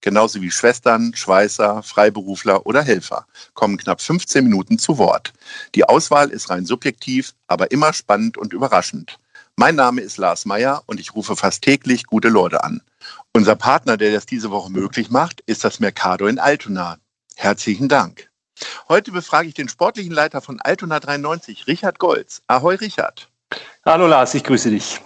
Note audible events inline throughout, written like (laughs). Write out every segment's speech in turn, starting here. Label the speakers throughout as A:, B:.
A: genauso wie Schwestern, Schweißer, Freiberufler oder Helfer, kommen knapp 15 Minuten zu Wort. Die Auswahl ist rein subjektiv, aber immer spannend und überraschend. Mein Name ist Lars Meyer und ich rufe fast täglich gute Leute an. Unser Partner, der das diese Woche möglich macht, ist das Mercado in Altona. Herzlichen Dank. Heute befrage ich den sportlichen Leiter von Altona 93, Richard Golz. Ahoi, Richard.
B: Hallo Lars, ich grüße dich.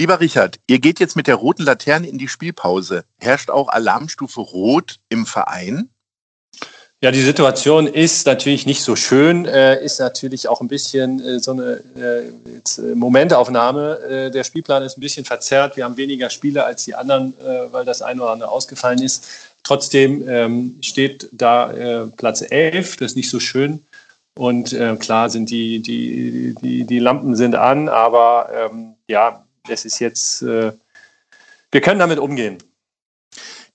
A: Lieber Richard, ihr geht jetzt mit der roten Laterne in die Spielpause. Herrscht auch Alarmstufe Rot im Verein?
B: Ja, die Situation ist natürlich nicht so schön, äh, ist natürlich auch ein bisschen äh, so eine äh, jetzt, äh, Momentaufnahme. Äh, der Spielplan ist ein bisschen verzerrt. Wir haben weniger Spiele als die anderen, äh, weil das eine oder andere ausgefallen ist. Trotzdem ähm, steht da Platz 11, das ist nicht so schön. Und klar sind die, die, die, die Lampen sind an, aber ähm, ja, es ist jetzt, äh, wir können damit umgehen.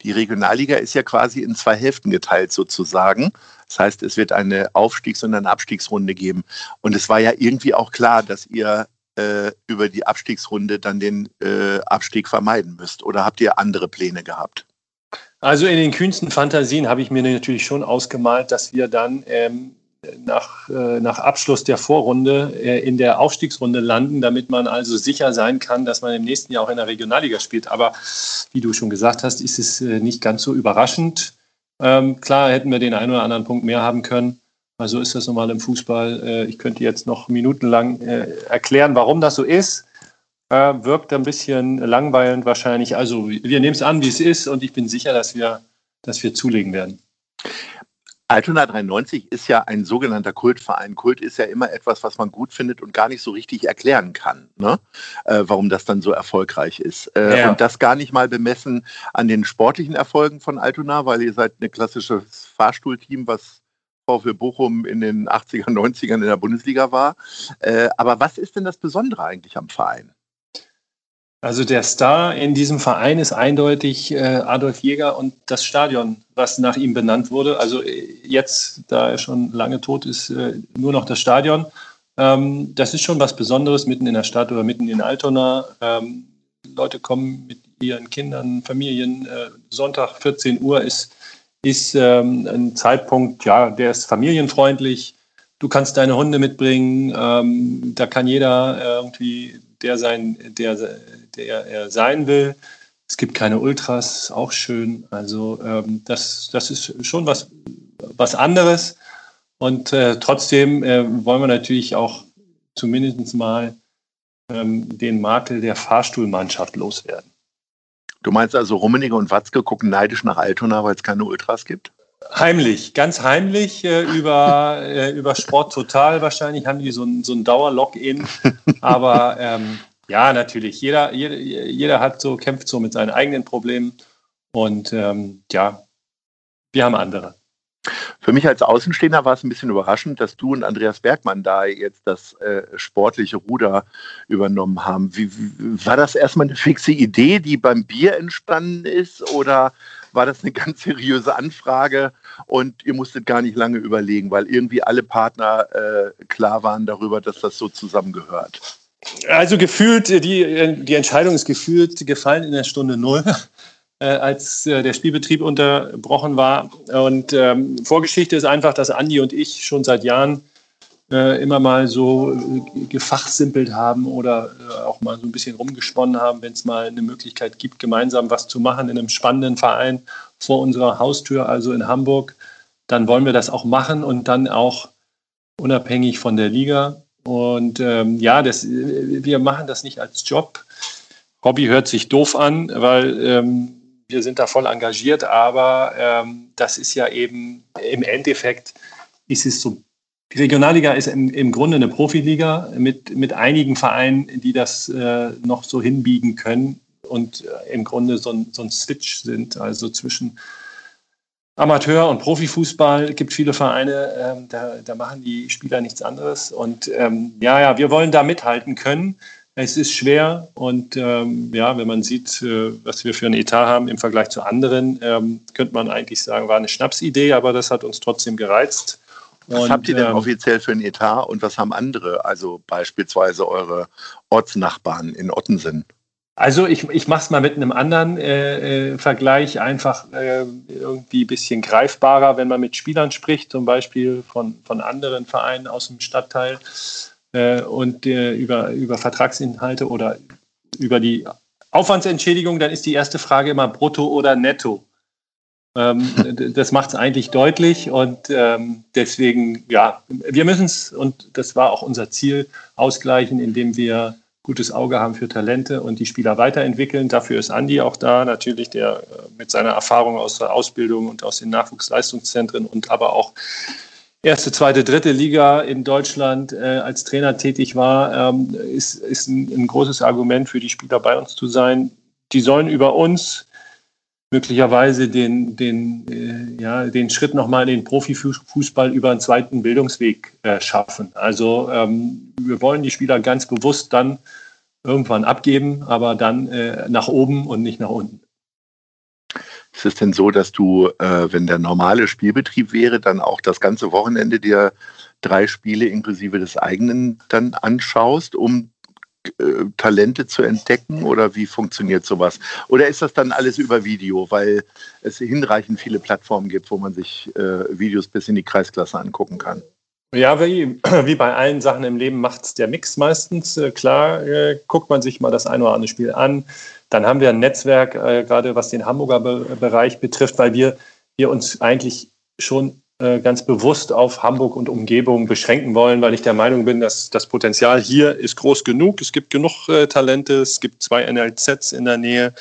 A: Die Regionalliga ist ja quasi in zwei Hälften geteilt sozusagen. Das heißt, es wird eine Aufstiegs- und eine Abstiegsrunde geben. Und es war ja irgendwie auch klar, dass ihr äh, über die Abstiegsrunde dann den äh, Abstieg vermeiden müsst. Oder habt ihr andere Pläne gehabt?
B: Also in den kühnsten Fantasien habe ich mir natürlich schon ausgemalt, dass wir dann ähm, nach, äh, nach Abschluss der Vorrunde äh, in der Aufstiegsrunde landen, damit man also sicher sein kann, dass man im nächsten Jahr auch in der Regionalliga spielt. Aber wie du schon gesagt hast, ist es äh, nicht ganz so überraschend. Ähm, klar hätten wir den einen oder anderen Punkt mehr haben können. Also ist das normal im Fußball. ich könnte jetzt noch minutenlang erklären, warum das so ist. wirkt ein bisschen langweilend wahrscheinlich. Also wir nehmen es an, wie es ist und ich bin sicher, dass wir, dass wir zulegen werden.
A: Altona 93 ist ja ein sogenannter Kultverein. Kult ist ja immer etwas, was man gut findet und gar nicht so richtig erklären kann, ne? äh, warum das dann so erfolgreich ist. Äh, ja. Und das gar nicht mal bemessen an den sportlichen Erfolgen von Altona, weil ihr seid ein klassisches Fahrstuhlteam, was VfL Bochum in den 80er, 90ern in der Bundesliga war. Äh, aber was ist denn das Besondere eigentlich am Verein?
B: Also der Star in diesem Verein ist eindeutig äh, Adolf Jäger und das Stadion, was nach ihm benannt wurde. Also äh, jetzt, da er schon lange tot ist, äh, nur noch das Stadion. Ähm, das ist schon was Besonderes mitten in der Stadt oder mitten in Altona. Ähm, Leute kommen mit ihren Kindern, Familien. Äh, Sonntag 14 Uhr ist, ist ähm, ein Zeitpunkt, ja, der ist familienfreundlich. Du kannst deine Hunde mitbringen. Ähm, da kann jeder irgendwie der sein, der, der er sein will. Es gibt keine Ultras, auch schön. Also ähm, das, das ist schon was, was anderes. Und äh, trotzdem äh, wollen wir natürlich auch zumindest mal ähm, den Makel der Fahrstuhlmannschaft loswerden.
A: Du meinst also, Rummenigge und Watzke gucken neidisch nach Altona, weil es keine Ultras gibt?
B: Heimlich, ganz heimlich äh, über, äh, über Sport Total wahrscheinlich haben die so ein, so ein Dauer-Login. (laughs) Aber ähm, ja, natürlich. Jeder, jeder, jeder hat so, kämpft so mit seinen eigenen Problemen. Und ähm, ja, wir haben andere.
A: Für mich als Außenstehender war es ein bisschen überraschend, dass du und Andreas Bergmann da jetzt das äh, sportliche Ruder übernommen haben. Wie, wie, war das erstmal eine fixe Idee, die beim Bier entstanden ist? Oder war das eine ganz seriöse Anfrage und ihr musstet gar nicht lange überlegen, weil irgendwie alle Partner äh, klar waren darüber, dass das so zusammengehört?
B: Also gefühlt, die, die Entscheidung ist gefühlt gefallen in der Stunde Null, (laughs) äh, als äh, der Spielbetrieb unterbrochen war. Und ähm, Vorgeschichte ist einfach, dass Andi und ich schon seit Jahren äh, immer mal so äh, gefachsimpelt haben oder äh, auch mal so ein bisschen rumgesponnen haben, wenn es mal eine Möglichkeit gibt, gemeinsam was zu machen in einem spannenden Verein vor unserer Haustür, also in Hamburg, dann wollen wir das auch machen und dann auch unabhängig von der Liga und ähm, ja, das, wir machen das nicht als Job. Hobby hört sich doof an, weil ähm, wir sind da voll engagiert, aber ähm, das ist ja eben im Endeffekt ist es so. Die Regionalliga ist im, im Grunde eine Profiliga mit, mit einigen Vereinen, die das äh, noch so hinbiegen können und äh, im Grunde so ein, so ein Switch sind, also zwischen Amateur- und Profifußball. Gibt viele Vereine, ähm, da, da, machen die Spieler nichts anderes. Und ähm, ja, ja, wir wollen da mithalten können. Es ist schwer und ähm, ja, wenn man sieht, äh, was wir für einen Etat haben im Vergleich zu anderen, ähm, könnte man eigentlich sagen, war eine Schnapsidee, aber das hat uns trotzdem gereizt.
A: Was und, habt ihr denn ähm, offiziell für einen Etat und was haben andere, also beispielsweise eure Ortsnachbarn in Ottensen?
B: Also ich, ich mache es mal mit einem anderen äh, äh, Vergleich, einfach äh, irgendwie ein bisschen greifbarer, wenn man mit Spielern spricht, zum Beispiel von, von anderen Vereinen aus dem Stadtteil äh, und äh, über, über Vertragsinhalte oder über die Aufwandsentschädigung, dann ist die erste Frage immer brutto oder netto. Ähm, das macht es eigentlich deutlich und ähm, deswegen, ja, wir müssen es, und das war auch unser Ziel, ausgleichen, indem wir gutes Auge haben für Talente und die Spieler weiterentwickeln. Dafür ist Andi auch da, natürlich, der äh, mit seiner Erfahrung aus der Ausbildung und aus den Nachwuchsleistungszentren und aber auch erste, zweite, dritte Liga in Deutschland äh, als Trainer tätig war, ähm, ist, ist ein, ein, großes Argument für die Spieler bei uns zu sein. Die sollen über uns möglicherweise den, den, äh, ja, den Schritt nochmal in den Profifußball über einen zweiten Bildungsweg äh, schaffen. Also ähm, wir wollen die Spieler ganz bewusst dann irgendwann abgeben, aber dann äh, nach oben und nicht nach unten.
A: Ist es denn so, dass du, äh, wenn der normale Spielbetrieb wäre, dann auch das ganze Wochenende dir drei Spiele inklusive des eigenen dann anschaust, um äh, Talente zu entdecken oder wie funktioniert sowas? Oder ist das dann alles über Video, weil es hinreichend viele Plattformen gibt, wo man sich äh, Videos bis in die Kreisklasse angucken kann?
B: Ja, wie, (clears throat) wie bei allen Sachen im Leben macht es der Mix meistens. Äh, klar, äh, guckt man sich mal das ein oder andere Spiel an. Dann haben wir ein Netzwerk, äh, gerade was den Hamburger Be Bereich betrifft, weil wir, wir uns eigentlich schon ganz bewusst auf Hamburg und Umgebung beschränken wollen, weil ich der Meinung bin, dass das Potenzial hier ist groß genug. Es gibt genug äh, Talente, es gibt zwei NLZs in der Nähe.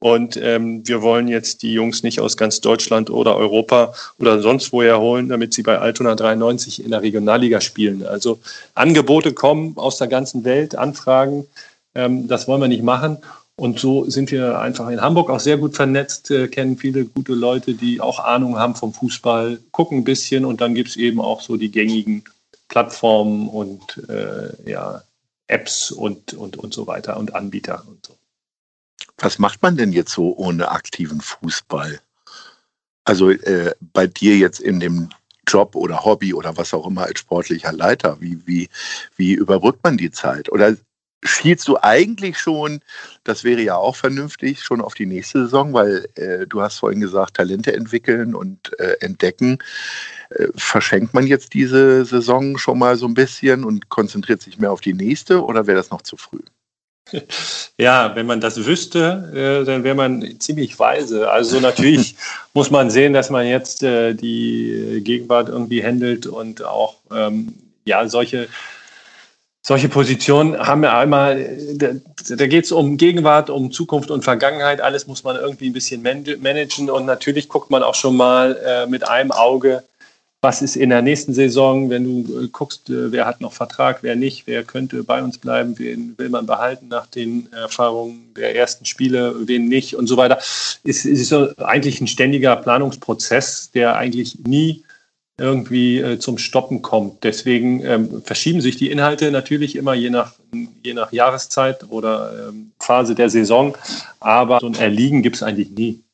B: Und ähm, wir wollen jetzt die Jungs nicht aus ganz Deutschland oder Europa oder sonst woher holen, damit sie bei Altona 93 in der Regionalliga spielen. Also Angebote kommen aus der ganzen Welt, Anfragen. Ähm, das wollen wir nicht machen. Und so sind wir einfach in Hamburg auch sehr gut vernetzt, äh, kennen viele gute Leute, die auch Ahnung haben vom Fußball, gucken ein bisschen und dann gibt es eben auch so die gängigen Plattformen und äh, ja, Apps und, und, und so weiter und Anbieter und so.
A: Was macht man denn jetzt so ohne aktiven Fußball? Also äh, bei dir jetzt in dem Job oder Hobby oder was auch immer als sportlicher Leiter, wie, wie, wie überbrückt man die Zeit? Oder schielst du eigentlich schon, das wäre ja auch vernünftig, schon auf die nächste Saison, weil äh, du hast vorhin gesagt, Talente entwickeln und äh, entdecken. Äh, verschenkt man jetzt diese Saison schon mal so ein bisschen und konzentriert sich mehr auf die nächste oder wäre das noch zu früh? (laughs)
B: Ja, wenn man das wüsste, äh, dann wäre man ziemlich weise. Also natürlich (laughs) muss man sehen, dass man jetzt äh, die Gegenwart irgendwie handelt und auch ähm, ja solche solche Positionen haben ja einmal, da, da geht es um Gegenwart, um Zukunft und Vergangenheit. Alles muss man irgendwie ein bisschen managen und natürlich guckt man auch schon mal äh, mit einem Auge, was ist in der nächsten Saison, wenn du äh, guckst, äh, wer hat noch Vertrag, wer nicht, wer könnte bei uns bleiben, wen will man behalten nach den Erfahrungen der ersten Spiele, wen nicht und so weiter. Es ist so eigentlich ein ständiger Planungsprozess, der eigentlich nie irgendwie äh, zum Stoppen kommt. Deswegen ähm, verschieben sich die Inhalte natürlich immer je nach, je nach Jahreszeit oder ähm, Phase der Saison, aber so ein Erliegen gibt es eigentlich nie.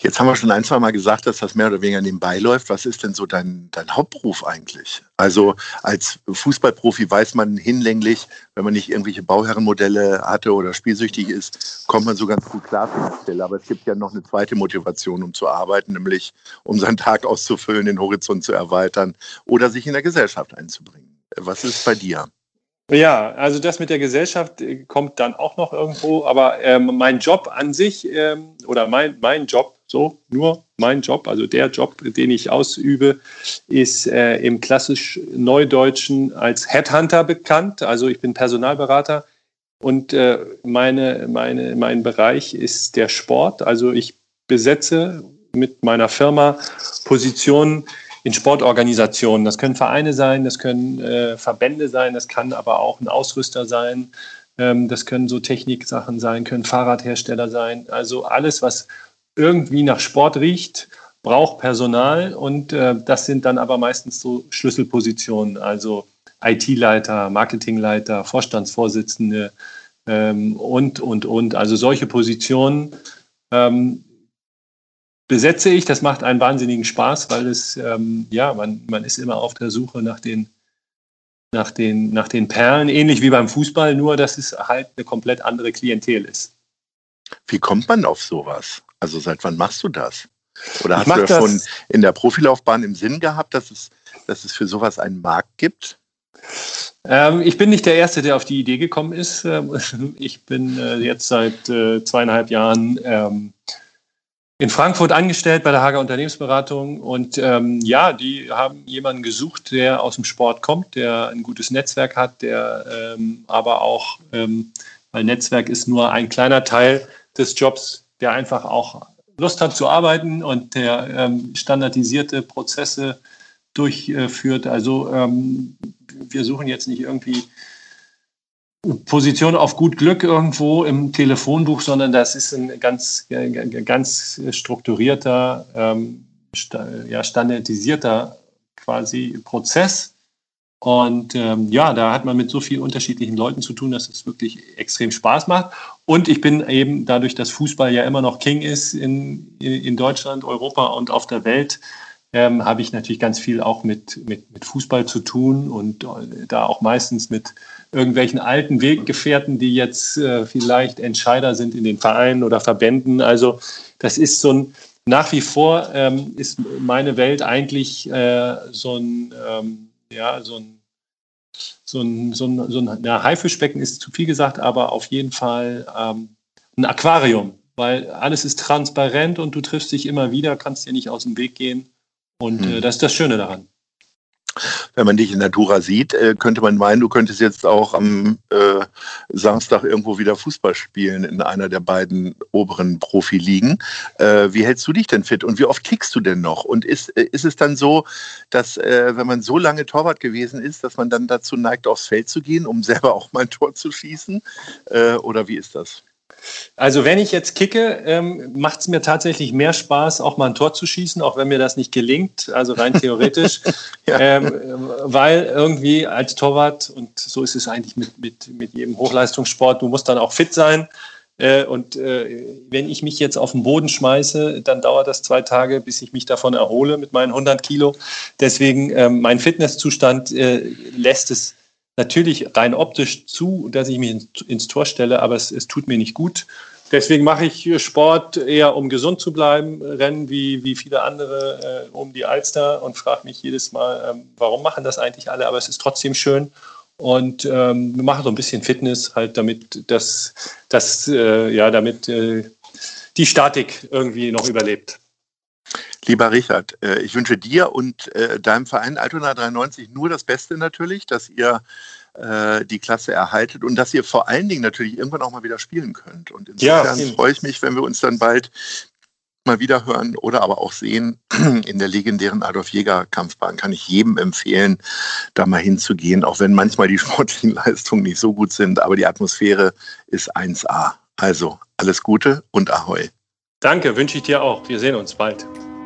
A: Jetzt haben wir schon ein, zwei Mal gesagt, dass das mehr oder weniger nebenbei läuft. Was ist denn so dein, dein Hauptberuf eigentlich? Also als Fußballprofi weiß man hinlänglich, wenn man nicht irgendwelche Bauherrenmodelle hatte oder spielsüchtig ist, kommt man so ganz gut klar finanziell. Aber es gibt ja noch eine zweite Motivation, um zu arbeiten, nämlich um seinen Tag auszufüllen, den Horizont zu erweitern oder sich in der Gesellschaft einzubringen. Was ist bei dir?
B: Ja, also das mit der Gesellschaft äh, kommt dann auch noch irgendwo, aber ähm, mein Job an sich ähm, oder mein, mein Job, so nur mein Job, also der Job, den ich ausübe, ist äh, im klassisch Neudeutschen als Headhunter bekannt. Also ich bin Personalberater und äh, meine, meine, mein Bereich ist der Sport. Also ich besetze mit meiner Firma Positionen, in Sportorganisationen. Das können Vereine sein, das können äh, Verbände sein, das kann aber auch ein Ausrüster sein, ähm, das können so Techniksachen sein, können Fahrradhersteller sein. Also alles, was irgendwie nach Sport riecht, braucht Personal und äh, das sind dann aber meistens so Schlüsselpositionen, also IT-Leiter, Marketingleiter, Vorstandsvorsitzende ähm, und, und, und. Also solche Positionen ähm, besetze ich. Das macht einen wahnsinnigen Spaß, weil es, ähm, ja, man, man ist immer auf der Suche nach den, nach, den, nach den Perlen, ähnlich wie beim Fußball, nur dass es halt eine komplett andere Klientel ist.
A: Wie kommt man auf sowas? Also seit wann machst du das? Oder hast du ja schon in der Profilaufbahn im Sinn gehabt, dass es, dass es für sowas einen Markt gibt?
B: Ähm, ich bin nicht der Erste, der auf die Idee gekommen ist. Ähm, (laughs) ich bin äh, jetzt seit äh, zweieinhalb Jahren ähm, in Frankfurt angestellt bei der Hager Unternehmensberatung und ähm, ja, die haben jemanden gesucht, der aus dem Sport kommt, der ein gutes Netzwerk hat, der ähm, aber auch, weil Netzwerk ist nur ein kleiner Teil des Jobs, der einfach auch Lust hat zu arbeiten und der ähm, standardisierte Prozesse durchführt. Also ähm, wir suchen jetzt nicht irgendwie Position auf gut Glück irgendwo im Telefonbuch, sondern das ist ein ganz, ganz strukturierter, ähm, ja, standardisierter quasi Prozess. Und ähm, ja, da hat man mit so vielen unterschiedlichen Leuten zu tun, dass es wirklich extrem Spaß macht. Und ich bin eben dadurch, dass Fußball ja immer noch King ist in, in Deutschland, Europa und auf der Welt, ähm, habe ich natürlich ganz viel auch mit, mit, mit Fußball zu tun und äh, da auch meistens mit irgendwelchen alten Weggefährten, die jetzt äh, vielleicht Entscheider sind in den Vereinen oder Verbänden. Also das ist so ein, nach wie vor ähm, ist meine Welt eigentlich äh, so ein, ähm, ja, so ein, so ein, so ein, so ein ja, Haifischbecken ist zu viel gesagt, aber auf jeden Fall ähm, ein Aquarium, weil alles ist transparent und du triffst dich immer wieder, kannst dir nicht aus dem Weg gehen. Und hm. äh, das ist das Schöne daran.
A: Wenn man dich in Natura sieht, äh, könnte man meinen, du könntest jetzt auch am äh, Samstag irgendwo wieder Fußball spielen in einer der beiden oberen Profiligen. Äh, wie hältst du dich denn fit und wie oft kickst du denn noch? Und ist, äh, ist es dann so, dass äh, wenn man so lange Torwart gewesen ist, dass man dann dazu neigt, aufs Feld zu gehen, um (laughs) selber auch mal ein Tor zu schießen? Äh, oder wie ist das?
B: Also wenn ich jetzt kicke, ähm, macht es mir tatsächlich mehr Spaß, auch mal ein Tor zu schießen, auch wenn mir das nicht gelingt, also rein (laughs) theoretisch, ja. ähm, weil irgendwie als Torwart, und so ist es eigentlich mit, mit, mit jedem Hochleistungssport, du musst dann auch fit sein. Äh, und äh, wenn ich mich jetzt auf den Boden schmeiße, dann dauert das zwei Tage, bis ich mich davon erhole mit meinen 100 Kilo. Deswegen, ähm, mein Fitnesszustand äh, lässt es natürlich rein optisch zu, dass ich mich ins, Tor stelle, aber es, es, tut mir nicht gut. Deswegen mache ich Sport eher, um gesund zu bleiben, rennen wie, wie viele andere äh, um die Alster und frage mich jedes Mal, ähm, warum machen das eigentlich alle? Aber es ist trotzdem schön und ähm, wir machen so ein bisschen Fitness, halt damit das, das äh, ja, damit äh, die Statik irgendwie noch überlebt.
A: Lieber Richard, äh, ich wünsche dir und äh, deinem Verein Altona 93 nur das Beste natürlich, dass ihr äh, die Klasse erhaltet und dass ihr vor allen Dingen natürlich irgendwann auch mal wieder spielen könnt. Und insofern ja, freue ich mich, wenn wir uns dann bald mal wieder hören oder aber auch sehen (clears throat) in der legendären Adolf Jäger Kampfbahn. Kann ich jedem empfehlen, da mal hinzugehen, auch wenn manchmal die (laughs) sportlichen Leistungen nicht so gut sind, aber die Atmosphäre ist 1A. Also alles Gute und Ahoi.
B: Danke, wünsche ich dir auch. Wir sehen uns bald.